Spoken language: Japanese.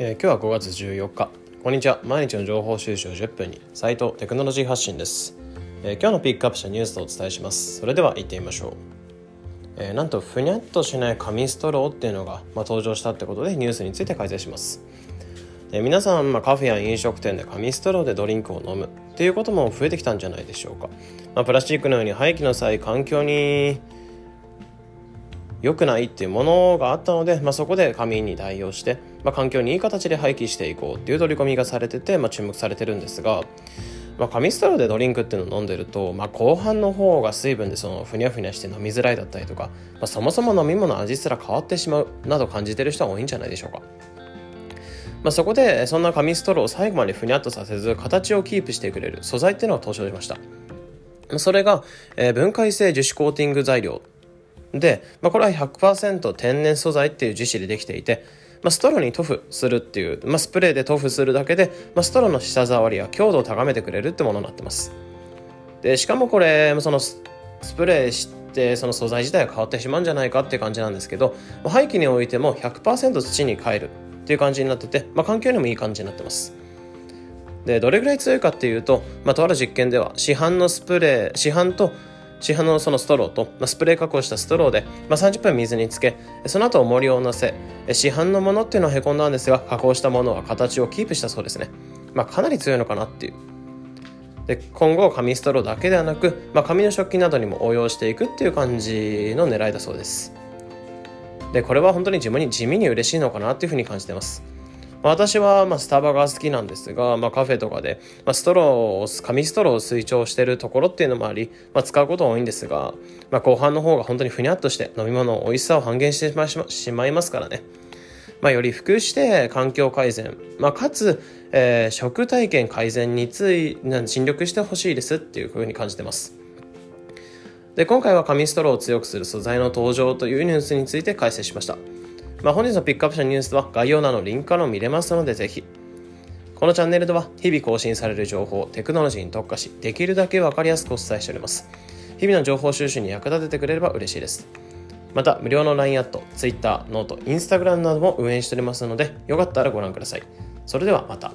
えー、今日は5月14日。こんにちは。毎日の情報収集10分に。サイトテクノロジー発信です、えー、今日のピックアップしたニュースをお伝えします。それでは行ってみましょう、えー、なんとふにゃっとしない紙ストローっていうのが、まあ、登場したってことでニュースについて解説します。え皆さん、まあ、カフェや飲食店で紙ストローでドリンクを飲む。っていうことも増えてきたんじゃないでしょうか、まあ、プラスチックのように廃棄の際環境に良くないっていうものがあったので、まあ、そこで紙に代用して、まあ、環境にいい形で廃棄していこうっていう取り込みがされてて、まあ、注目されてるんですが、まあ、紙ストローでドリンクっていうのを飲んでると、まあ、後半の方が水分でそのふにゃふにゃして飲みづらいだったりとか、まあ、そもそも飲み物味すら変わってしまうなど感じてる人は多いんじゃないでしょうか。まあ、そこでそんな紙ストローを最後までふにゃっとさせず形をキープしてくれる素材っていうのが登場しましたそれが、えー、分解性樹脂コーティング材料で、まあ、これは100%天然素材っていう樹脂でできていて、まあ、ストローに塗布するっていう、まあ、スプレーで塗布するだけで、まあ、ストローの舌触りや強度を高めてくれるってものになってます。でしかもこれそのスプレーしてその素材自体が変わってしまうんじゃないかっていう感じなんですけど廃棄においても100%土に変えるっていう感じになってて、まあ、環境にもいい感じになってます。でどれぐらい強いかっていうと、まあ、とある実験では市販のスプレー市販と市販のそのストローと、まあ、スプレー加工したストローで、まあ、30分水につけその後重りを乗せ市販のものっていうのはへこんだんですが加工したものは形をキープしたそうですね、まあ、かなり強いのかなっていう。で今後紙ストローだけではなく、まあ、紙の食器などにも応用していくっていう感じの狙いだそうです。でこれは本当に自分に地味に嬉しいのかなっていうふうに感じてます。私はまスタバが好きなんですが、まあ、カフェとかで、ま、ストローを紙ストローを推奨してるところっていうのもあり、まあ、使うこと多いんですが、まあ、後半の方が本当にふにゃっとして飲み物の美味しさを半減してしまいますからね、まあ、より普及して環境改善、まあ、かつ、えー、食体験改善につい尽力してほしいですっていうふうに感じてます。で今回は紙ストローを強くする素材の登場というニュースについて解説しました。まあ、本日のピックアップしたニュースは概要欄のリンクからも見れますのでぜひ。このチャンネルでは日々更新される情報、テクノロジーに特化し、できるだけわかりやすくお伝えしております。日々の情報収集に役立ててくれれば嬉しいです。また、無料の LINE アット、Twitter、ノート、Instagram なども運営しておりますので、よかったらご覧ください。それではまた。